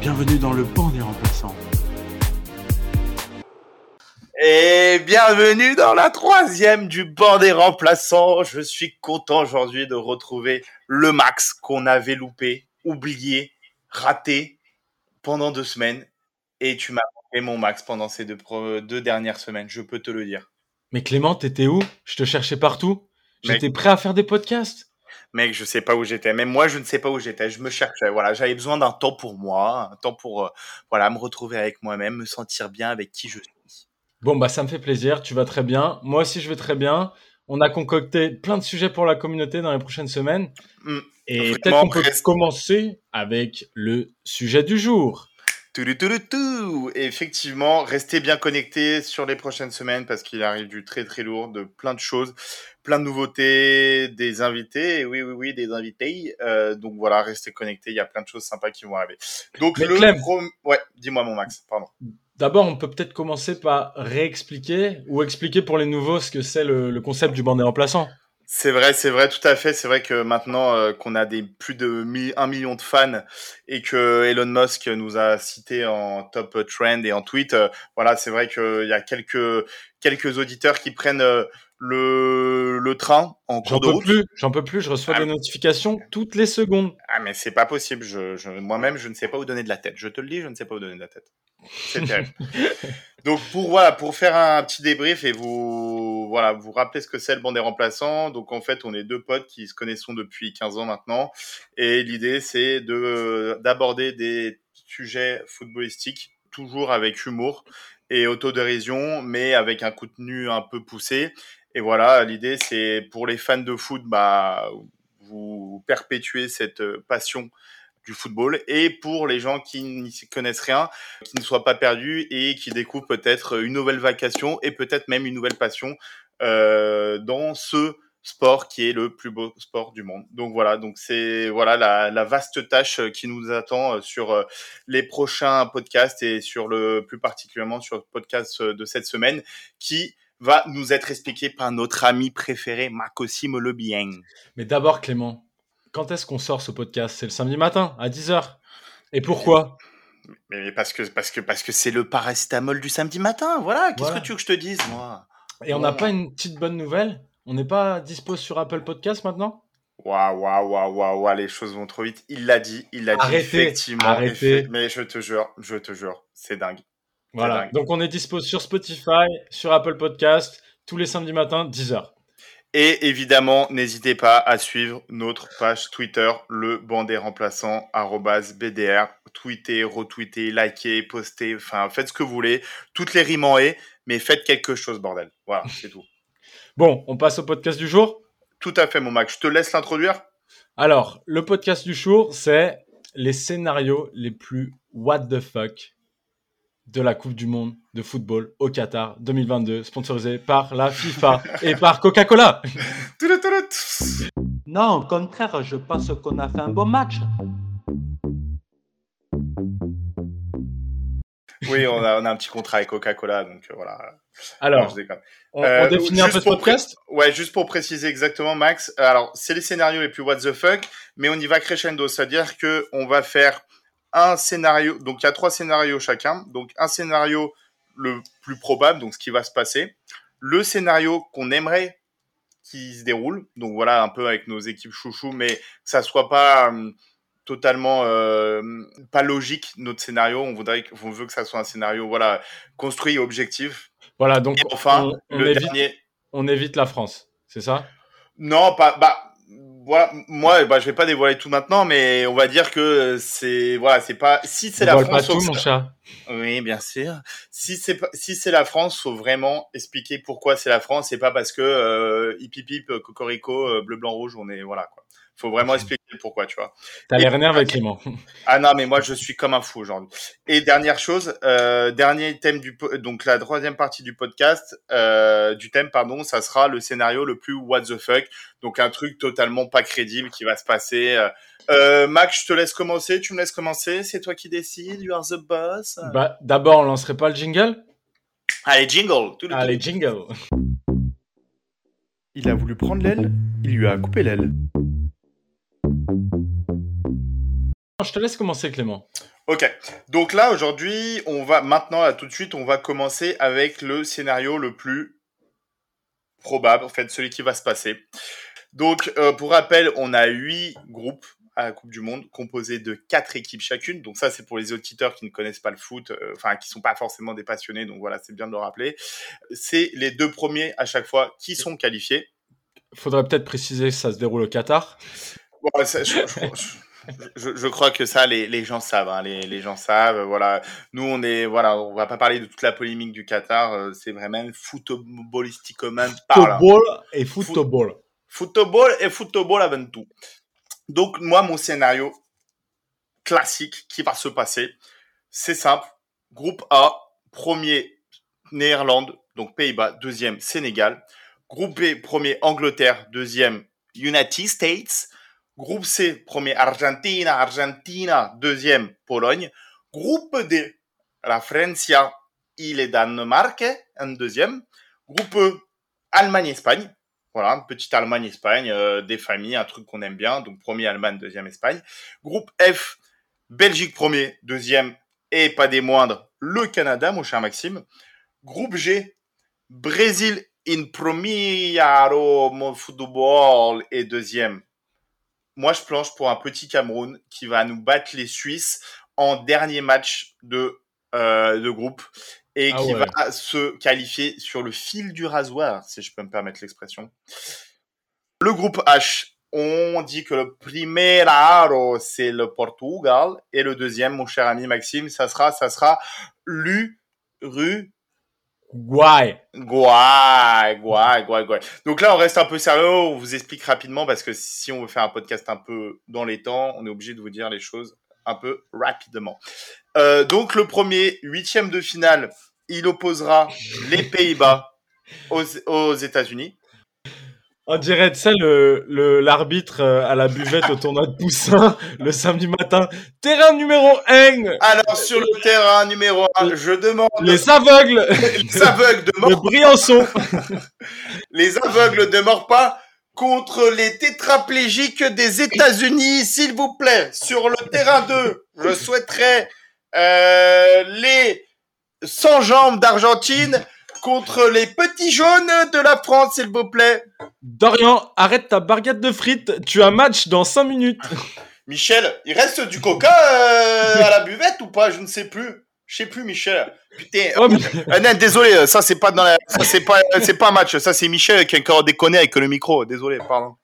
Bienvenue dans le banc des remplaçants. Et bienvenue dans la troisième du banc des remplaçants. Je suis content aujourd'hui de retrouver le Max qu'on avait loupé, oublié, raté pendant deux semaines. Et tu m'as manqué mon Max pendant ces deux, deux dernières semaines, je peux te le dire. Mais Clément, t'étais où? Je te cherchais partout. J'étais prêt à faire des podcasts. Mec, je sais pas où j'étais. Même moi, je ne sais pas où j'étais. Je me cherchais. Voilà, j'avais besoin d'un temps pour moi, un temps pour euh, voilà me retrouver avec moi-même, me sentir bien avec qui je suis. Bon, bah ça me fait plaisir, tu vas très bien. Moi aussi, je vais très bien. On a concocté plein de sujets pour la communauté dans les prochaines semaines. Hmm. Et peut-être qu'on peut reste- commencer avec le sujet du jour. Tout, tout, tout, tout. Et effectivement, restez bien connectés sur les prochaines semaines parce qu'il arrive du très très lourd, de plein de choses, plein de nouveautés, des invités. Oui, oui, oui, des invités. Euh, donc voilà, restez connectés. Il y a plein de choses sympas qui vont arriver. Donc Mais le Clem. prom- ouais, dis-moi mon Max, pardon. D'abord, on peut peut-être commencer par réexpliquer ou expliquer pour les nouveaux ce que c'est le, le concept du banc des remplaçants. C'est vrai, c'est vrai, tout à fait. C'est vrai que maintenant euh, qu'on a des plus de mi- un million de fans et que Elon Musk nous a cité en top trend et en tweet, euh, voilà, c'est vrai qu'il y a quelques quelques auditeurs qui prennent euh, le le train en cours de peux route. plus, j'en peux plus, je reçois Ah. des notifications toutes les secondes. Ah mais c'est pas possible. Je, je moi-même je ne sais pas où donner de la tête. Je te le dis, je ne sais pas où donner de la tête. Donc pour voilà, pour faire un petit débrief et vous voilà, vous rappeler ce que c'est le banc des remplaçants. Donc en fait, on est deux potes qui se connaissent depuis 15 ans maintenant et l'idée c'est de d'aborder des sujets footballistiques toujours avec humour et autodérision mais avec un contenu un peu poussé. Et voilà, l'idée c'est pour les fans de foot bah vous perpétuer cette euh, passion du football et pour les gens qui n'y connaissent rien, qui ne soient pas perdus et qui découvrent peut-être une nouvelle vacation et peut-être même une nouvelle passion euh, dans ce sport qui est le plus beau sport du monde. Donc voilà, donc c'est voilà la, la vaste tâche qui nous attend sur les prochains podcasts et sur le plus particulièrement sur le podcast de cette semaine qui va nous être expliqué par notre ami préféré Le Bien. Mais d'abord, Clément, quand est-ce qu'on sort ce podcast? C'est le samedi matin, à 10h. Et pourquoi? Mais parce que parce que parce que c'est le paracétamol du samedi matin, voilà. Qu'est-ce Voilà. que tu veux que je te dise, moi? Et on n'a pas une petite bonne nouvelle? On n'est pas dispo sur Apple Podcast maintenant? Waouh, waouh, waouh, waouh, les choses vont trop vite. Il l'a dit, il l'a dit effectivement. arrêtez. Mais je te jure, je te jure, c'est dingue. Voilà. dingue. Donc on est dispo sur Spotify, sur Apple Podcast, tous les samedis matins, 10h. Et évidemment, n'hésitez pas à suivre notre page Twitter, le remplaçants, arrobase BDR. Tweetez, retweetez, likez, postez, enfin, faites ce que vous voulez. Toutes les rimes en haie, mais faites quelque chose, bordel. Voilà, c'est tout. Bon, on passe au podcast du jour? Tout à fait, mon Max. Je te laisse l'introduire. Alors, le podcast du jour, c'est les scénarios les plus what the fuck de la Coupe du Monde de football au Qatar 2022, sponsorisé par la FIFA et par Coca-Cola. Non, au contraire, je pense qu'on a fait un bon match. Oui, on a, on a un petit contrat avec Coca-Cola, donc euh, voilà. Non, Alors, on, on Euh, définit un peu ce podcast? Ouais, juste pour préciser exactement, Max. euh, Alors, c'est les scénarios les plus what the fuck, mais on y va crescendo, c'est-à-dire que on va faire un scénario. Donc, il y a trois scénarios chacun. Donc, un scénario le plus probable, donc ce qui va se passer. Le scénario qu'on aimerait qui se déroule. Donc voilà, un peu avec nos équipes chouchou, mais que ça soit pas euh, totalement euh, pas logique notre scénario. On voudrait, on veut que ça soit un scénario voilà construit, objectif. Voilà, donc Et enfin, on, on le évite, dernier. on évite la France, c'est ça? Non, pas. Bah, voilà, moi, bah, je vais pas dévoiler tout maintenant, mais on va dire que c'est voilà, c'est pas. Si c'est la France, pas tout, faut- mon chat. Oui, bien sûr. Si c'est pas- si c'est la France, faut vraiment expliquer pourquoi c'est la France. C'est pas parce que euh, hip hip hip, cocorico, euh, bleu blanc rouge, on est voilà quoi. Faut vraiment expliquer le pourquoi, tu vois. T'as l'air énervé, Clément. Ah non, mais moi je suis comme un fou aujourd'hui. Et dernière chose, euh, dernier thème du po- donc la troisième partie du podcast euh, du thème pardon, ça sera le scénario le plus what the fuck, donc un truc totalement pas crédible qui va se passer. euh. Max, je te laisse commencer. Tu me laisses commencer. C'est toi qui décides. You are the boss. Bah, D'abord, on lancerait pas le jingle? Allez, jingle. Tout le Allez, jingle Il a voulu prendre l'aile, il lui a coupé l'aile. Je te laisse commencer, Clément. Ok, donc là aujourd'hui, on va maintenant, là, tout de suite, on va commencer avec le scénario le plus probable, en fait, celui qui va se passer. Donc, euh, pour rappel, on a huit groupes à la Coupe du Monde, composés de quatre équipes chacune. Donc ça, c'est pour les auditeurs qui ne connaissent pas le foot, euh, enfin qui sont pas forcément des passionnés. Donc voilà, c'est bien de le rappeler. C'est les deux premiers à chaque fois qui sont qualifiés. Faudrait peut-être préciser que ça se déroule au Qatar. Bon, ça, je, je- je- je crois que ça, les, les gens savent. hein, les, les gens savent. Voilà. Nous, on est, voilà, on va pas parler de toute la polémique du Qatar. euh, c'est vraiment footballistiquement parlant. Football et football. Football et football avant tout. Donc, moi, mon scénario classique qui va se passer, c'est simple. Groupe A, premier Néerlande, donc Pays-Bas, deuxième Sénégal. Groupe B, premier Angleterre, deuxième United States. Groupe C, premier Argentina, Argentina, deuxième Pologne. Groupe D, la Francia et le Danemark, un deuxième. Groupe E, Allemagne-Espagne. Voilà, petite Allemagne-Espagne, euh, des familles, un truc qu'on aime bien. Donc premier Allemagne, deuxième Espagne. Groupe F, Belgique premier, deuxième et pas des moindres, le Canada, mon cher Maxime. Groupe G, Brésil in premiero mon football et deuxième. Moi, je planche pour un petit Cameroun qui va nous battre les Suisses en dernier match de, euh, de groupe et Ah qui ouais. va se qualifier sur le fil du rasoir, si je peux me permettre l'expression. Le groupe H, on dit que le primero, c'est le Portugal et le deuxième, mon cher ami Maxime, ça sera, ça sera l'Uruguay. Guay. Guay, guay, guay, guay. Donc là, on reste un peu sérieux, on vous explique rapidement parce que si on veut faire un podcast un peu dans les temps, on est obligé de vous dire les choses un peu rapidement. Euh, donc le premier huitième de finale, il opposera les Pays-Bas aux, aux États-Unis. On dirait, tu sais, le, le, l'arbitre euh, à la buvette au tournoi de Poussin le samedi matin. Terrain numéro 1, Alors sur le terrain numéro 1, je demande les aveugles les aveugles de mort, Briançon. les aveugles de mort pas contre les tétraplégiques des États-Unis, s'il vous plaît. Sur le terrain 2, je souhaiterais euh, les sans jambes d'Argentine contre les petits jaunes de la France, s'il vous plaît. Dorian, arrête ta barquette de frites. Tu as match dans 5 minutes. Michel, il reste du coca euh, à la buvette ou pas? Je ne sais plus. Je sais plus, Michel. Putain. Oh, mais- Euh, non, désolé, ça c'est pas dans la... ça c'est pas c'est pas un match, ça c'est Michel qui a encore déconné avec le micro. Désolé, pardon.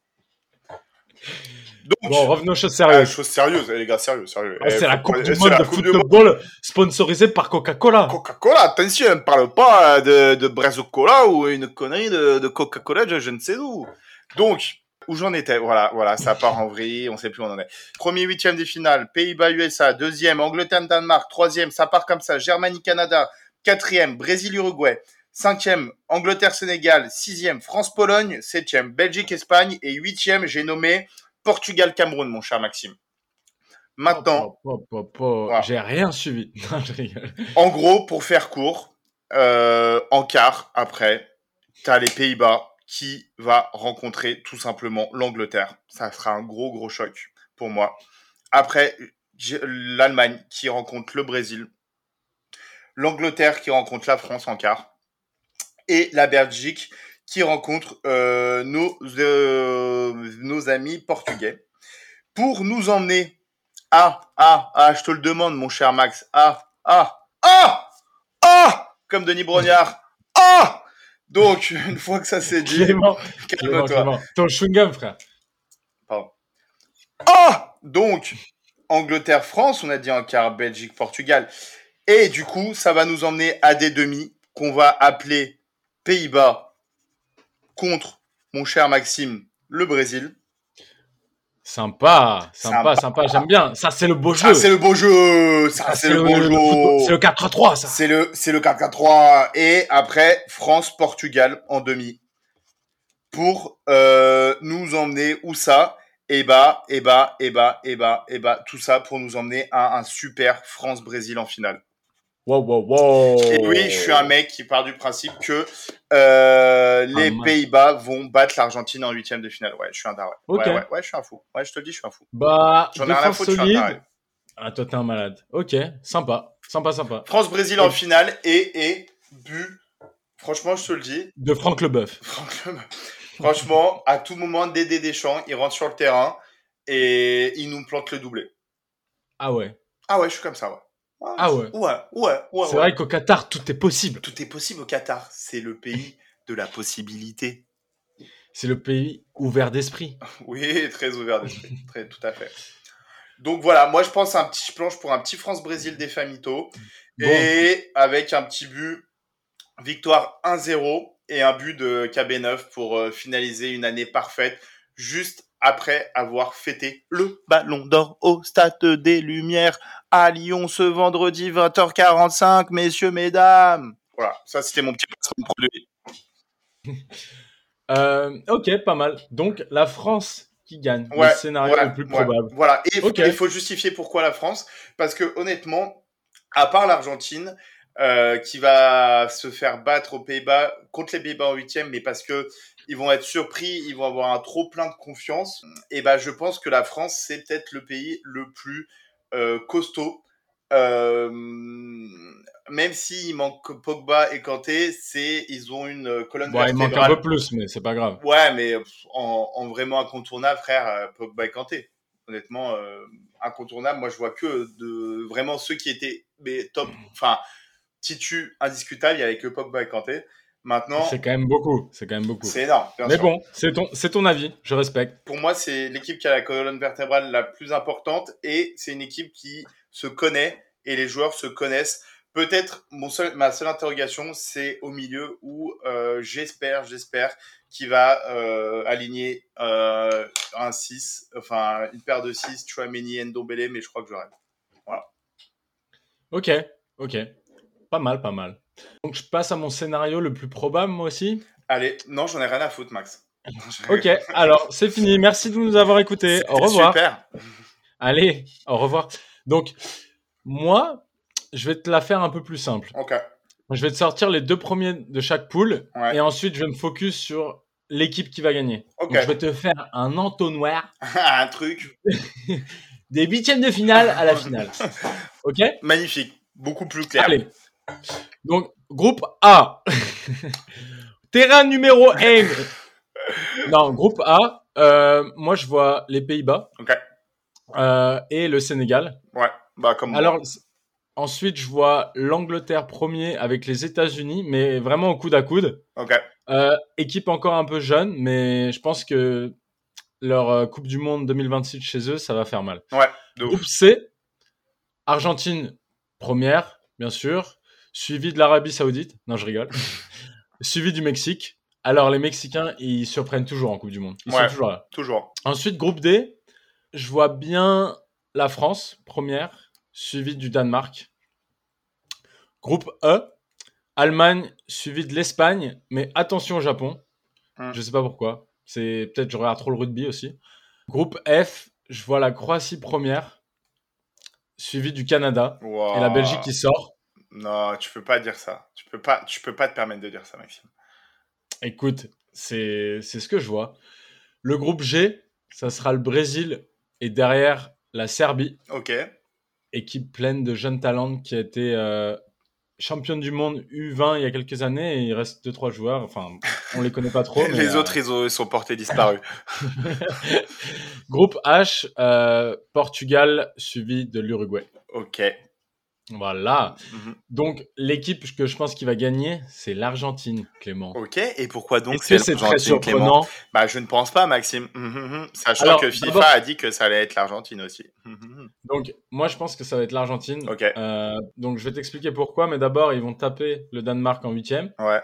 Donc, Bon, revenons aux choses ah, sérieuses. chose sérieuse, les gars, sérieux, sérieux. Ah, Eh, c'est la Coupe du Monde de football sponsorisée par Coca-Cola. Coca-Cola, attention, on ne parle pas euh, de, de Brazo-Cola ou une connerie de, de Coca-Cola, je, je ne sais d'où. Donc, où j'en étais, voilà, voilà, ça part en vrille, on sait plus où on en est. Premier huitième des finales, Pays-Bas, USA, deuxième, Angleterre, Danemark, troisième, ça part comme ça, Germanie, Canada, quatrième, Brésil, Uruguay, cinquième, Angleterre, Sénégal, sixième, France, Pologne, septième, Belgique, Espagne, et huitième, j'ai nommé Portugal, Cameroun, mon cher Maxime. Maintenant, Oh, oh, oh, Voilà. J'ai rien suivi. Non, je rigole. En gros, pour faire court, euh, en quart, après, tu as les Pays-Bas qui va rencontrer tout simplement l'Angleterre. Ça sera un gros, gros choc pour moi. Après, l'Allemagne qui rencontre le Brésil. L'Angleterre qui rencontre la France en quart. Et la Belgique qui rencontre euh, nos, euh, nos amis portugais. Pour nous emmener à, ah, ah, je te le demande, mon cher Max. Ah, ah, ah, ah, comme Denis Brognard. Ah, donc, une fois que ça c'est dit, calme-toi. Ton chewing-gum, frère. Pardon. Ah Donc, Angleterre-France, on a dit en quart, Belgique-Portugal. Et du coup, ça va nous emmener à des demi qu'on va appeler Pays-Bas contre mon cher Maxime, le Brésil. Sympa, sympa, Sympa. sympa, j'aime bien. Ça, c'est le beau jeu. Ça, c'est le beau jeu Ça, Ça, c'est le beau football- C'est jeu le 4-3, ça. C'est le, c'est le 4-4-3. Et après, France-Portugal en demi. Pour euh, nous emmener où ça? Et bah, et bah, et bah, et bah, et bah, tout ça pour nous emmener à un super France-Brésil en finale. Wow, wow, wow. Et oui, je suis un mec qui part du principe que euh, les. Pays-Bas vont battre l'Argentine en huitième de finale. Ouais, je suis un taré. Ok. Ouais, ouais, ouais, je suis un fou. Ouais, je te le dis, je suis un fou. Bah, J'en ai rien à foutre, je suis un taré. Ah, toi, t'es un malade. Ok, sympa. Sympa, sympa. France-Brésil en finale et, et but. Franchement, je te le dis. De Franck Leboeuf. Franchement, franchement, à tout moment, Dédé Deschamps, il rentre sur le terrain et il nous plante le doublé. Ah ouais. Ah ouais, je suis comme ça, ouais. Ah ouais. Ouais, ouais, ouais. C'est ouais. vrai qu'au Qatar, tout est possible. Tout est possible au Qatar. C'est le pays de la possibilité. C'est le pays ouvert d'esprit. Oui, très ouvert d'esprit. très, tout à fait. Donc voilà, moi je pense à un petit planche pour un petit France-Brésil des Famito. Bon. Et avec un petit but, victoire 1-0 et un but de KB9 pour euh, finaliser une année parfaite, juste après avoir fêté le Ballon d'Or au Stade des Lumières à Lyon ce vendredi 20h45, messieurs, mesdames. Voilà, ça c'était mon petit produit. Euh, ok, pas mal. Donc, la France qui gagne. Ouais, le scénario le plus ouais. probable. Voilà, et il faut justifier pourquoi la France, parce que honnêtement, à part l'Argentine, euh, qui va se faire battre aux Pays-Bas contre les Pays-Bas en huitième, mais parce que ils vont être surpris, ils vont avoir un trop plein de confiance. Et ben, je pense que la France c'est peut-être le pays le plus euh, costaud. Euh, même s'il manque Pogba et Kanté, c'est ils ont une colonne Bon, il manque un peu plus, mais c'est pas grave. Ouais, mais en, en vraiment incontournable, frère, Pogba et Kanté. Honnêtement, euh, incontournable. Moi, je vois que de vraiment ceux qui étaient mais top, enfin, titu indiscutable, il y avait que Pogba et Kanté. Maintenant, C'est quand même beaucoup. C'est quand même beaucoup. c'est énorme. Mais sûr. bon, c'est ton, c'est ton avis. Je respecte. Pour moi, c'est l'équipe qui a la colonne vertébrale la plus importante et c'est une équipe qui se connaît et les joueurs se connaissent. Peut-être mon seul, ma seule interrogation, c'est au milieu où euh, j'espère, j'espère qu'il va euh, aligner euh, un 6, enfin une paire de 6, Chouameni et Ndombele, mais je crois que je rêve. Ok, ok. Pas mal, pas mal. Donc, je passe à mon scénario le plus probable, moi aussi. Allez, non, j'en ai rien à foutre, Max. Ok, alors, c'est fini. Merci de nous avoir écoutés. Au revoir. Super. Allez, au revoir. Donc, moi, je vais te la faire un peu plus simple. Ok. Je vais te sortir les deux premiers de chaque poule Ouais. et ensuite je vais me focus sur l'équipe qui va gagner. Ok. Donc, je vais te faire un entonnoir un truc des huitièmes de finale à la finale. Ok? Magnifique, beaucoup plus clair. Allez. Donc, groupe A. Terrain numéro 1. Non, groupe A. euh, moi, je vois les Pays-Bas Ok. euh, et le Sénégal. Ouais. Bah comme. Alors, ensuite, je vois l'Angleterre premier avec les États-Unis, mais vraiment au coude à coude. Ok. Euh, équipe encore un peu jeune, mais je pense que leur euh, Coupe du Monde 2026 chez eux, ça va faire mal. Ouais. De ouf. Groupe C, Argentine première, bien sûr, suivi de l'Arabie Saoudite. Non, je rigole. suivi du Mexique. Alors, les Mexicains, ils surprennent toujours en Coupe du Monde. Ils Ouais. sont toujours là. Toujours. Ensuite, groupe D, je vois bien la France, première, suivi du Danemark. Groupe E, Allemagne, suivi de l'Espagne, mais attention au Japon. Hmm. Je sais pas pourquoi. C'est peut-être je regarde trop le rugby aussi. Groupe F, je vois la Croatie première, suivi du Canada Wow. et la Belgique qui sort. Non, tu peux pas dire ça. Tu peux pas, tu peux pas te permettre de dire ça, Maxime. Écoute, c'est ce que je vois. Le groupe G, ça sera le Brésil et derrière la Serbie. Ok. équipe pleine de jeunes talents qui a été euh, championne du monde U20 il y a quelques années et il reste 2-3 joueurs. Enfin, on les connaît pas trop. mais, Les euh, autres, ils, ont- ils sont portés disparus. Groupe H, euh, Portugal suivi de l'Uruguay. ok. Voilà. Mhm. Donc, l'équipe que je pense qui va gagner, c'est l'Argentine, Clément. Ok. Et pourquoi donc c'est très Clément surprenant Bah, je ne pense pas, Maxime. Mhm, mhm. Sachant Alors, que FIFA a dit que ça allait être l'Argentine aussi. Donc, moi, je pense que ça va être l'Argentine. Ok. Euh, donc, je vais t'expliquer pourquoi, mais d'abord, ils vont taper le Danemark en huitième. Ouais.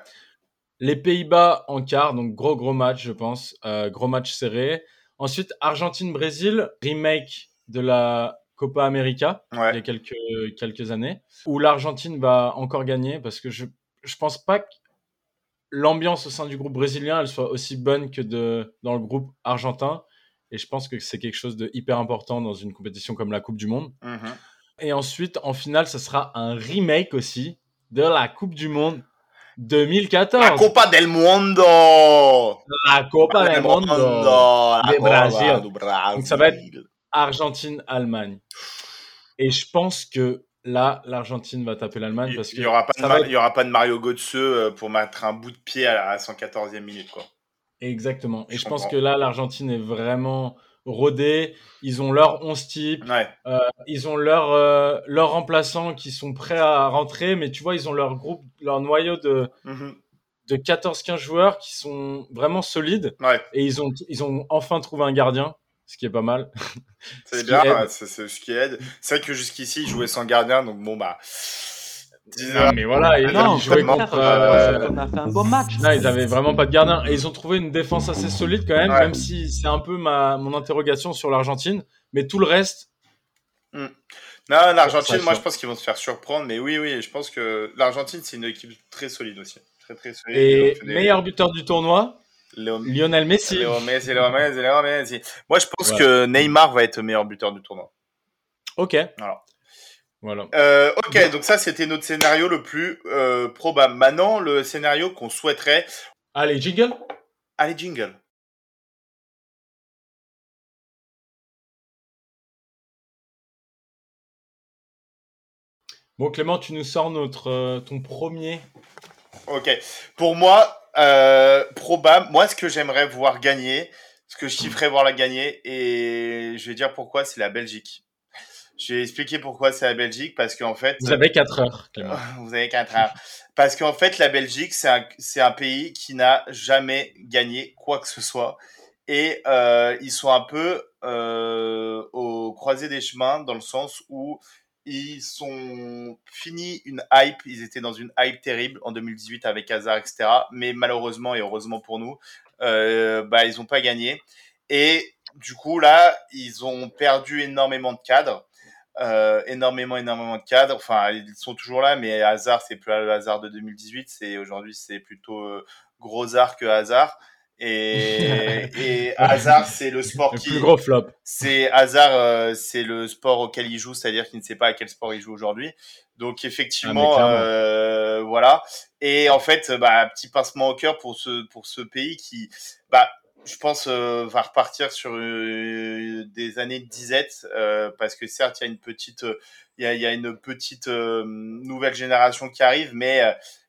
Les Pays-Bas en quart, donc gros gros match, je pense. Euh, gros match serré. Ensuite, Argentine-Brésil, remake de la Copa América il y a quelques, quelques années, où l'Argentine va encore gagner parce que je je pense pas que l'ambiance au sein du groupe brésilien elle soit aussi bonne que de, dans le groupe argentin. Et je pense que c'est quelque chose de hyper important dans une compétition comme la Coupe du Monde. Mhm. Et ensuite, en finale, ça sera un remake aussi de la Coupe du Monde 2014. La Copa del Mundo. La Copa del Mundo. La Copa Brasil. du Brasil. Donc ça va être- Argentine-Allemagne. Et je pense que là, l'Argentine va taper l'Allemagne parce Il que n'y aura, pas de être- aura pas Mario Götze euh, pour mettre un bout de pied à la 114e minute. Quoi. Exactement. Et Je je, pense que là, l'Argentine est vraiment rodée. Ils ont leur 11 type. Ouais. Ils ont leurs euh, leurs remplaçants qui sont prêts à rentrer. Mais tu vois, ils ont leur groupe, leur noyau de, Mhm. de 14-15 joueurs qui sont vraiment solides. Ouais. Et ils ont, ils ont enfin trouvé un gardien, ce qui est pas mal. Ce C'est bien, c'est ce qui aide. C'est vrai que jusqu'ici, il jouait sans gardien, donc bon, bah. Non, mais voilà, ils, Non, ils jouaient contre. je euh, pense qu'on a fait un beau match. Là, ils avaient vraiment pas de gardien. Et ils ont trouvé une défense assez solide quand même, Ouais. même si c'est un peu ma, mon interrogation sur l'Argentine. Mais tout le reste, Non, l'Argentine, moi, sûr. je pense qu'ils vont se faire surprendre, mais oui, oui, je pense que l'Argentine, c'est une équipe très solide aussi. Très, très solide. Et meilleur buteur du tournoi, Léo- Lionel Messi. Léo Messi, Léo Messi, Léo Messi. Moi, je pense que Neymar va être meilleur buteur du tournoi. Ok. Voilà. Voilà. Euh, ok, donc ça, c'était notre scénario le plus euh, probable. Maintenant, le scénario qu'on souhaiterait. Allez, jingle. Allez, jingle. Bon, Clément, tu nous sors notre, euh, ton premier. Ok. Pour moi, euh, probable. Moi, ce que j'aimerais voir gagner, ce que je kifferais voir la gagner, et je vais dire pourquoi, c'est la Belgique. Je vais expliquer pourquoi c'est la Belgique, parce qu'en fait. Vous avez 4 heures, Clément. Vous avez quatre heures. Parce qu'en fait, la Belgique, c'est un, c'est un pays qui n'a jamais gagné quoi que ce soit. Et euh, ils sont un peu euh, au croisé des chemins, dans le sens où ils sont finis une hype. Ils étaient dans une hype terrible en 2018 avec Hazard, etc. Mais malheureusement et heureusement pour nous, euh, bah, ils n'ont pas gagné. Et du coup, là, ils ont perdu énormément de cadres. Euh, énormément, énormément de cadres. Enfin, ils sont toujours là, mais Hazard, c'est plus le Hazard de 2018. C'est aujourd'hui, c'est plutôt euh, Grosard que Hazard. Et, et Hazard, c'est le sport Le qui, plus gros flop. c'est Hazard, euh, c'est le sport auquel il joue, c'est-à-dire qu'il ne sait pas à quel sport il joue aujourd'hui. Donc effectivement, Ah, euh, voilà. Et en fait, bah, petit pincement au cœur pour ce pour ce pays qui, bah, je pense, euh, va repartir sur euh, des années de disette, euh, parce que certes, il y a une petite, euh, il y a, il y a une petite nouvelle génération qui arrive, mais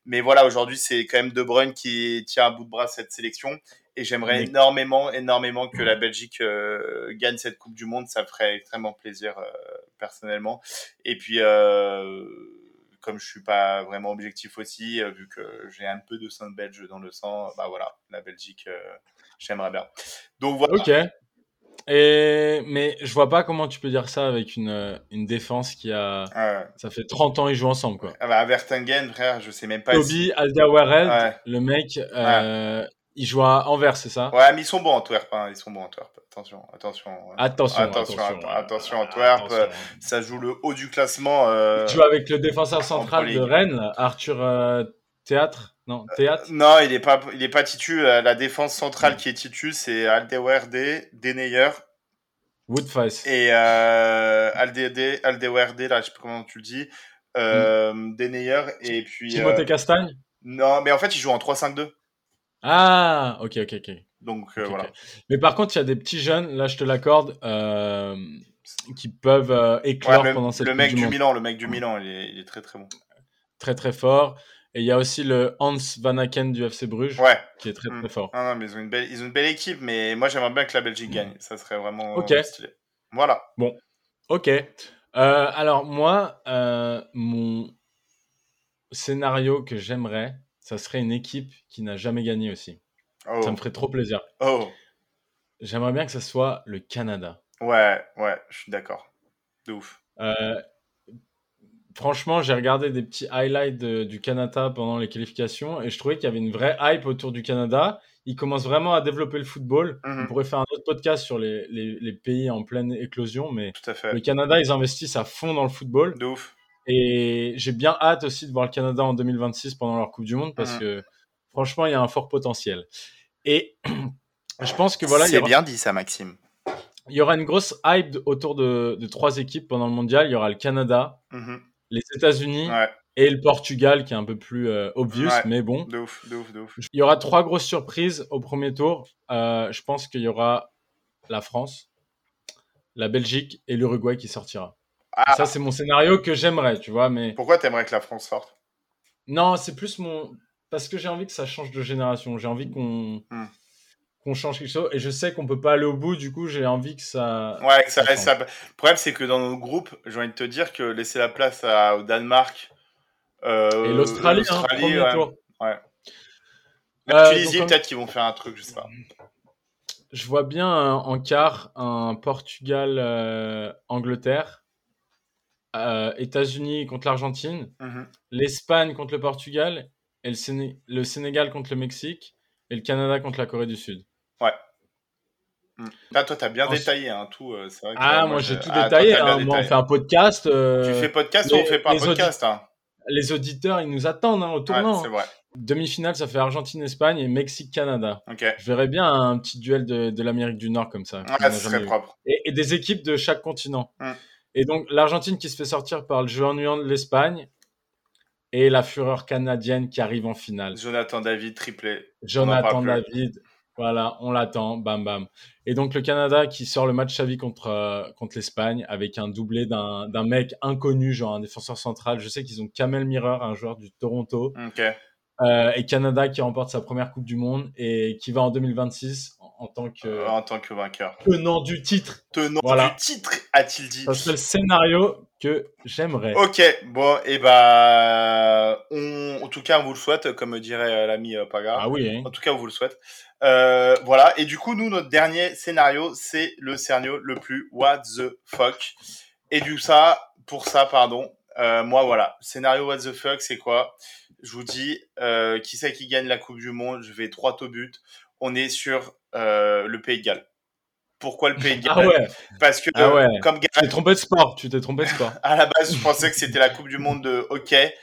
mais voilà, aujourd'hui, c'est quand même De Bruyne qui tient à bout de bras cette sélection. Et j'aimerais énormément, énormément que la Belgique gagne cette Coupe du Monde. Ça me ferait extrêmement plaisir personnellement. Et puis, comme je suis pas vraiment objectif aussi, vu que j'ai un peu de sang belge dans le sang, bah voilà, la Belgique, j'aimerais bien. Donc voilà. Ok. Et, mais je vois pas comment tu peux dire ça avec une, euh, une défense qui a. Euh, Ça fait 30 ans ils jouent ensemble, quoi. ah bah, Vertonghen, frère, je sais même pas. si- Toby Alderweireld, Ouais. le mec, euh, il joue à Anvers, c'est ça? Ouais, mais ils sont bons Antwerp. Hein, ils sont bons. Attention, attention. ouais. Attention, Attention, attention, att- attention, Antwerp, attention. Ça joue le haut du classement. Euh... Il joue avec le défenseur central de Rennes, Arthur euh, Théâtre? Non, Théâtre. Non, il est pas, il est pas titu. Euh, La défense centrale qui est titu, c'est Aldewerde, Deneyer Woodface. et euh, Aldewerde, là, je sais pas comment tu le dis, euh, Deneyer et puis. Timothée euh, Castagne? Non, mais en fait, il joue en 3-5-2. Ah, ok, ok, ok. Donc euh, voilà. Mais par contre, il y a des petits jeunes, là je te l'accorde, euh, qui peuvent euh, éclore Ouais, pendant le, cette le mec du. Milan, le mec du Milan, il est, il est très très bon. Très très fort. Et il y a aussi le Hans Van Aken du FC Bruges, Ouais. qui est très Mm. très fort. Non, non, mais ils ont une belle, ils ont une belle équipe, mais moi j'aimerais bien que la Belgique gagne. Ça serait vraiment Ok. euh, stylé. Voilà. Ok. Euh, alors moi, euh, mon scénario que j'aimerais, ça serait une équipe qui n'a jamais gagné aussi. Oh. Ça me ferait trop plaisir. oh. J'aimerais bien que ce soit le Canada. Ouais, ouais, je suis d'accord. De ouf. Euh, franchement, j'ai regardé des petits highlights de- du Canada pendant les qualifications et je trouvais qu'il y avait une vraie hype autour du Canada. Ils commencent vraiment à développer le football. Mhm. On pourrait faire un autre podcast sur les, les- les pays en pleine éclosion, mais Tout à fait. le Canada, ils investissent à fond dans le football. De ouf. Et j'ai bien hâte aussi de voir le Canada en 2026 pendant leur Coupe du Monde parce Mhm. que franchement, il y a un fort potentiel. Et je pense que voilà, il y C'est aura- bien dit ça, Maxime. il y aura une grosse hype autour de, de trois équipes pendant le mondial. Il y aura le Canada, Mhm. Les États-Unis Ouais. et le Portugal qui est un peu plus euh, obvious, Ouais. mais bon. De ouf, de ouf, de ouf. Il y aura trois grosses surprises au premier tour. Euh, je pense qu'il y aura la France, la Belgique et l'Uruguay qui sortira. Ah, Ça, c'est mon scénario que j'aimerais, tu vois, mais pourquoi t'aimerais que la France sorte? Non, c'est plus mon. Parce que j'ai envie que ça change de génération. J'ai envie qu'on Hmm. Qu'on change quelque chose. Et je sais qu'on peut pas aller au bout, du coup, j'ai envie que ça. Ouais, que ça ça ça- Le problème, c'est que dans nos groupes, j'ai envie de te dire que laisser la place à, au Danemark. euh, Et l'Australie, hein, ouais. tour. ouais. Euh, La Tunisie, peut-être qu'ils vont faire un truc, je sais pas. Je vois bien en quart un Portugal-Angleterre, euh, États-Unis contre l'Argentine, Mhm. l'Espagne contre le Portugal, et le, Séné- le Sénégal contre le Mexique, et le Canada contre la Corée du Sud. Mm. Là, toi, t'as bien Ensuite- détaillé hein, tout. euh, c'est vrai que, Ah, euh, moi j'ai tout ah, détaillé. hein. Moi, on fait un podcast. euh, Tu fais podcast les- ou on fait pas un podcast hein? Les auditeurs, ils nous attendent hein, au Ouais, tournant. c'est vrai. Demi-finale, ça fait Argentine-Espagne et Mexique-Canada. Je verrais bien un petit duel de, de l'Amérique du Nord comme ça. Ouais, ce serait propre. et, et des équipes de chaque continent. Mm. Et donc l'Argentine qui se fait sortir par le jeu ennuyant de l'Espagne et la fureur canadienne qui arrive en finale. Jonathan David, triplé. Jonathan. David, voilà, on l'attend, bam bam. Et donc le Canada qui sort le match à vie contre, euh, contre l'Espagne avec un doublé d'un d'un mec inconnu, genre un défenseur central. Je sais qu'ils ont Kamel Mirror, un joueur du Toronto. Euh, et Canada qui remporte sa première Coupe du Monde et qui va en 2026 en, tant que Euh, en tant que vainqueur. tenant du titre. Tenant Voilà. du titre, a-t-il dit. Ça serait le scénario que j'aimerais. Ok, bon, et bah, on, en tout cas, on vous le souhaite, comme dirait euh, l'ami euh, Paga. Ah oui, hein. En tout cas, on vous le souhaite. Euh, voilà, et du coup, nous, notre dernier scénario, c'est le scénario le plus what the fuck. Et du ça, pour ça, pardon, euh, moi, voilà, scénario what the fuck, c'est quoi? Je vous dis, qui c'est qui gagne la Coupe du Monde? Je vais trois au but. On est sur le Pays de Galles. Pourquoi le Pays de Galles? Ah ouais, Parce que, Ah ouais. euh, comme tu t'es trompé de sport, tu t'es trompé de sport. à la base, je pensais que c'était la Coupe du Monde de hockey.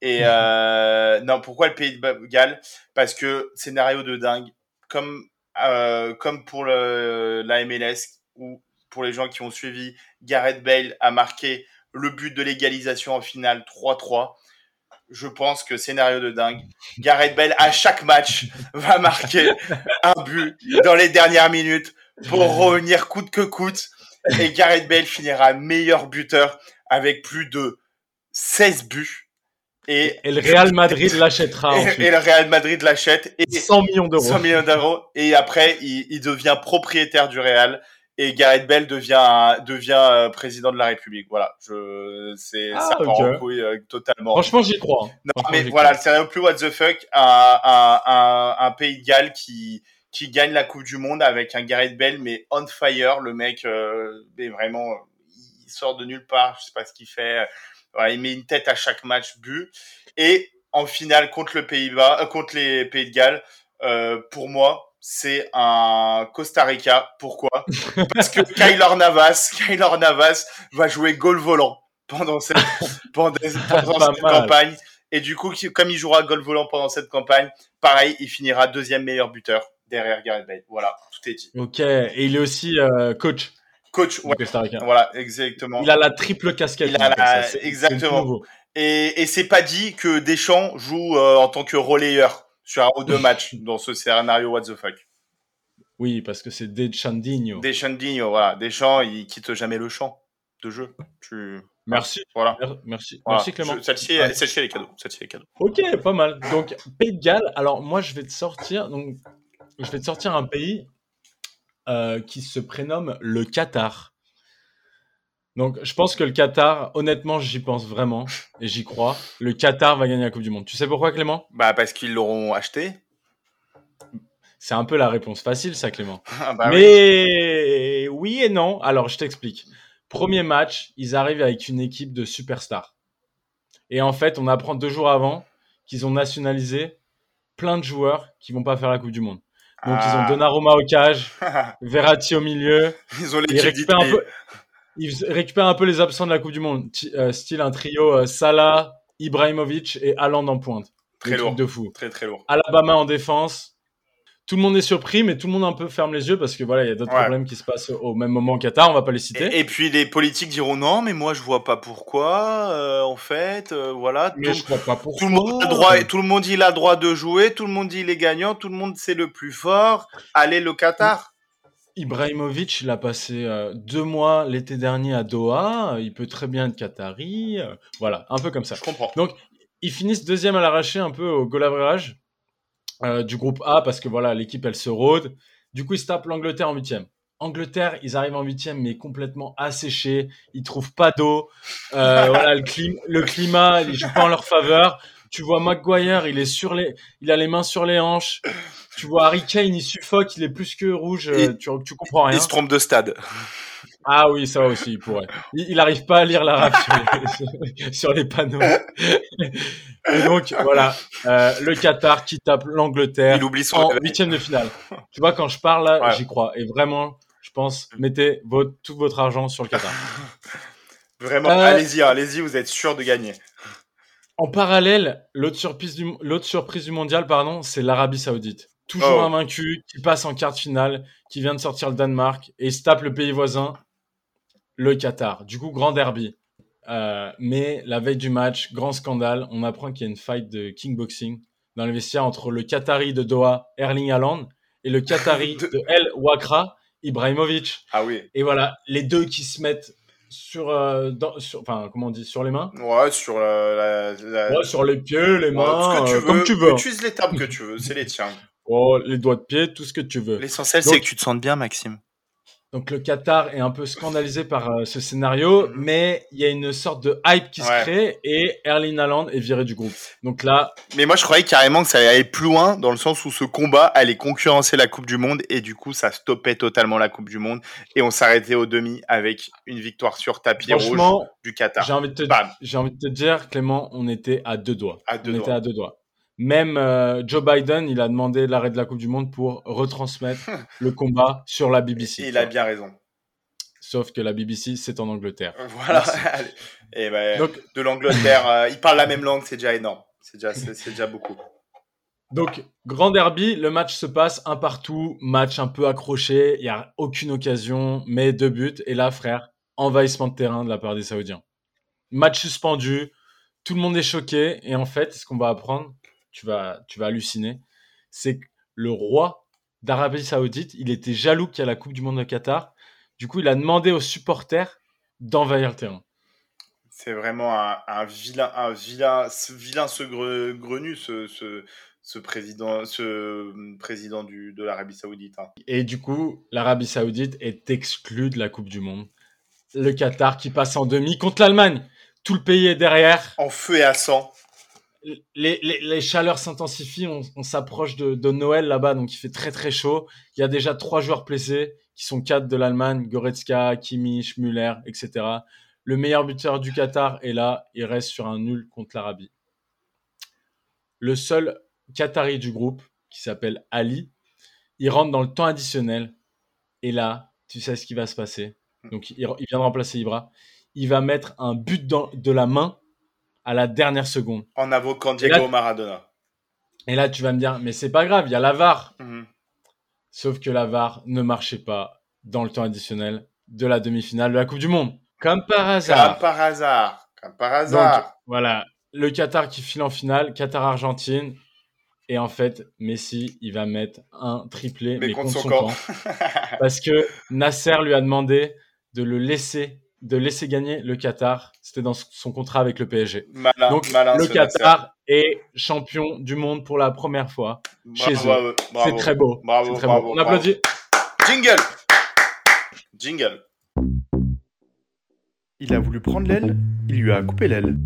Et euh, non, pourquoi le Pays de Galles? Parce que scénario de dingue, comme euh, comme pour le, la MLS ou pour les gens qui ont suivi, Gareth Bale a marqué le but de l'égalisation en finale 3-3. Je pense que scénario de dingue. Gareth Bale à chaque match va marquer un but dans les dernières minutes pour revenir coûte que coûte. Et Gareth Bale finira meilleur buteur avec plus de 16 buts. Et, Et le Real Madrid l'achètera et, et le Real Madrid l'achète. Et 100 millions d'euros. 100 millions d'euros. Et après, il, il devient propriétaire du Real. Et Gareth Bale devient, devient euh, président de la République. Voilà. Je, c'est, Ah, ça part ok. en couille euh, totalement. Franchement, j'y crois. hein. Non, mais voilà, le scénario plus what the fuck, un, un, un, un pays de Galles qui, qui gagne la Coupe du Monde avec un Gareth Bale, mais on fire, le mec, euh, mais vraiment, il sort de nulle part, je sais pas ce qu'il fait, voilà, il met une tête à chaque match, but, et en finale contre le Pays-Bas, euh, contre les Pays de Galles, euh, pour moi, c'est un Costa Rica. Pourquoi? Parce que Kyler Navas, Kyler Navas va jouer goal volant pendant cette, pendant, pendant Pas cette mal. campagne. Et du coup, comme il jouera goal volant pendant cette campagne, pareil, il finira deuxième meilleur buteur derrière Gareth Bale. Voilà, tout est dit. Ok, et il est aussi euh, coach Coach, ouais, Costa Rica. voilà, exactement. Il a la triple casquette. Il a la- exactement. et c'est pas dit que Deschamps joue euh, en tant que relayeur sur un ou deux matchs dans ce scénario what the fuck. Oui, parce que c'est Deschandinho. Deschamps, Digno, voilà. Deschamps, il quitte jamais le champ de jeu. Tu... Merci. Voilà. Mer- Merci, Voilà. Merci Clément. Celle-ci, Ouais. celle-ci, elle est cadeau. Celle-ci, elle est cadeau. Ok, pas mal. Donc, Pays de Galles. Alors, moi, je vais te sortir. Donc, je vais te sortir un pays euh, qui se prénomme le Qatar. Donc, je pense que le Qatar, honnêtement, j'y pense vraiment et j'y crois. Le Qatar va gagner la Coupe du Monde. Tu sais pourquoi, Clément? Bah, parce qu'ils l'auront acheté. C'est un peu la réponse facile, ça, Clément. Ah, bah. Mais oui. et non. Alors, je t'explique. Premier match, ils arrivent avec une équipe de superstars. Et en fait, on apprend deux jours avant qu'ils ont nationalisé plein de joueurs qui vont pas faire la Coupe du Monde. Donc, ils ont Ah. Donnarumma au cage, Verratti au milieu. Ils ont Ils l'équipe récupèrent un d'Italie. peu, ils récupèrent un peu les absents de la Coupe du Monde. Euh, style un trio euh, Salah, Ibrahimovic et Haaland en pointe. Très lourd. de fou. Très, très lourd. Alabama en défense. tout le monde est surpris, mais tout le monde un peu ferme les yeux parce que voilà, il y a d'autres Ouais. problèmes qui se passent au même moment au Qatar. On va pas les citer. Et, et puis les politiques diront non, mais moi je vois pas pourquoi. euh, en fait, voilà. mais tout- je crois pas pourquoi. Tout le monde a droit, tout le monde il a droit de jouer, tout le monde dit il est gagnant, tout le monde c'est le plus fort. Allez le Qatar. Ibrahimovic, il a passé euh, deux mois l'été dernier à Doha. Il peut très bien être Qatari. euh, voilà, un peu comme ça. Je comprends. Ils finissent deuxième à l'arraché un peu au goal average euh, du groupe A parce que voilà, l'équipe elle se rôde. Du coup, ils se tapent l'Angleterre en huitième. Angleterre, ils arrivent en huitième, mais complètement asséchés. Ils trouvent pas d'eau. Euh, voilà, le, clim- le climat, il joue pas en leur faveur. Tu vois Maguire, il est sur les, il a les mains sur les hanches. Tu vois Harry Kane, il suffoque, il est plus que rouge. Et- tu, tu comprends rien. Il se trompe de stade. Ah oui, ça aussi, il pourrait. Il, il arrive pas à lire l'arabe sur, les- sur les panneaux. Et donc, voilà, euh, le Qatar qui tape l'Angleterre Il oublie son en huitième de finale. Tu vois, quand je parle là, Ouais. j'y crois. Et vraiment, je pense, mettez votre, tout votre argent sur le Qatar. Vraiment, Euh, allez-y, hein, allez-y, vous êtes sûr de gagner. En parallèle, l'autre surprise du, l'autre surprise du mondial, pardon, c'est l'Arabie Saoudite. Toujours Oh. invaincu, qui passe en quart de finale, qui vient de sortir le Danemark et se tape le pays voisin, le Qatar. Du coup, grand derby. Euh, mais la veille du match, grand scandale, on apprend qu'il y a une fight de kickboxing dans les vestiaires entre le Qatari de Doha, Erling Haaland, et le Qatari De- de El Wakra, Ibrahimovic. Ah oui. Et voilà, les deux qui se mettent sur, euh, dans- sur enfin, comment on dit, sur les mains? Ouais, sur la. la- la- Ouais, sur les pieds, les Ouais, mains, ce que tu euh, veux. comme tu veux. Utilise les tables que tu veux, c'est les tiens. Oh, les doigts de pied, tout ce que tu veux. L'essentiel, Donc- c'est que tu te sentes bien, Maxime. Donc le Qatar est un peu scandalisé par euh, ce scénario, Mhm. mais il y a une sorte de hype qui Ouais. se crée et Erling Haaland est viré du groupe. Donc là, Mais moi, je croyais carrément que ça allait aller plus loin, dans le sens où ce combat allait concurrencer la Coupe du Monde, et du coup, ça stoppait totalement la Coupe du Monde, et on s'arrêtait au demi avec une victoire sur tapis rouge du Qatar. j'ai envie, de te- Bam. j'ai envie de te dire, Clément, on était à deux doigts. À deux on doigts. était à deux doigts. Même euh, Joe Biden, il a demandé l'arrêt de la Coupe du Monde pour retransmettre le combat sur la BBC. Et il a bien raison. Sauf que la BBC, c'est en Angleterre. Voilà. Et ben, Donc, de l'Angleterre, euh, ils parlent la même langue, c'est déjà énorme. C'est déjà, c'est déjà beaucoup. Donc, grand derby, le match se passe un partout, match un peu accroché, il n'y a aucune occasion, mais deux buts. Et là, frère, envahissement de terrain de la part des Saoudiens. Match suspendu, tout le monde est choqué. Et en fait, ce qu'on va apprendre, tu vas, tu vas halluciner, c'est que le roi d'Arabie Saoudite, il était jaloux qu'il y a la Coupe du Monde au Qatar. Du coup, il a demandé aux supporters d'envahir le terrain. C'est vraiment un, un vilain, un vilain, ce vilain ce gre- grenu, ce, ce, ce président, ce président du, de l'Arabie Saoudite. hein. Et du coup, l'Arabie Saoudite est exclue de la Coupe du Monde. Le Qatar qui passe en demi contre l'Allemagne. Tout le pays est derrière. En feu et à sang. Les, les- les chaleurs s'intensifient. On, on s'approche de, de Noël là-bas, donc il fait très très chaud. Il y a déjà trois joueurs blessés qui sont quatre de l'Allemagne Goretzka, Kimmich, Müller, etc. Le meilleur buteur du Qatar est là. Il reste sur un nul contre l'Arabie. Le seul Qatari du groupe, qui s'appelle Ali, il rentre dans le temps additionnel. Et là, tu sais ce qui va se passer. Donc, il, il vient de remplacer Ibra. Il va mettre un but dans- de la main à la dernière seconde. En invoquant Diego Là- Maradona. Et là, tu vas me dire, mais c'est pas grave, il y a la VAR. Mhm. Sauf que la VAR ne marchait pas dans le temps additionnel de la demi-finale de la Coupe du Monde. Comme par hasard. Comme par hasard. Comme par Donc, hasard. voilà, le Qatar qui file en finale, Qatar-Argentine. Et en fait, Messi, il va mettre un triplé, mais, contre son, camp. Parce que Nasser lui a demandé de le laisser, de laisser gagner le Qatar. C'était dans son contrat avec le PSG. malin, Donc, malin, le Qatar est champion du monde pour la première fois. Chez eux. C'est très beau. Bravo, C'est très bravo, beau. On bravo. applaudit. Jingle. Jingle. Il a voulu prendre l'aile, il lui a coupé l'aile.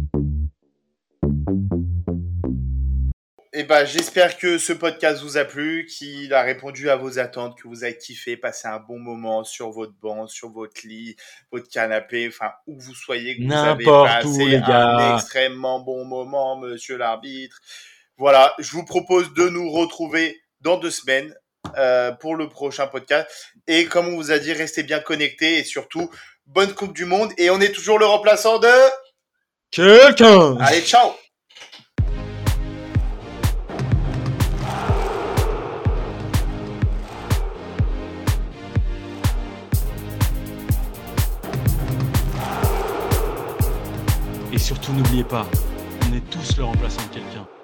Eh ben, j'espère que ce podcast vous a plu, qu'il a répondu à vos attentes, que vous avez kiffé, passé un bon moment sur votre banc, sur votre lit, votre canapé, enfin, où vous soyez, que vous avez passé où, les un extrêmement bon moment, monsieur l'arbitre. Voilà, je vous propose de nous retrouver dans deux semaines euh, pour le prochain podcast. Et comme on vous a dit, restez bien connectés et surtout, bonne Coupe du Monde. Et on est toujours le remplaçant de... Quelqu'un Allez, ciao surtout n'oubliez pas, on est tous le remplaçant de quelqu'un.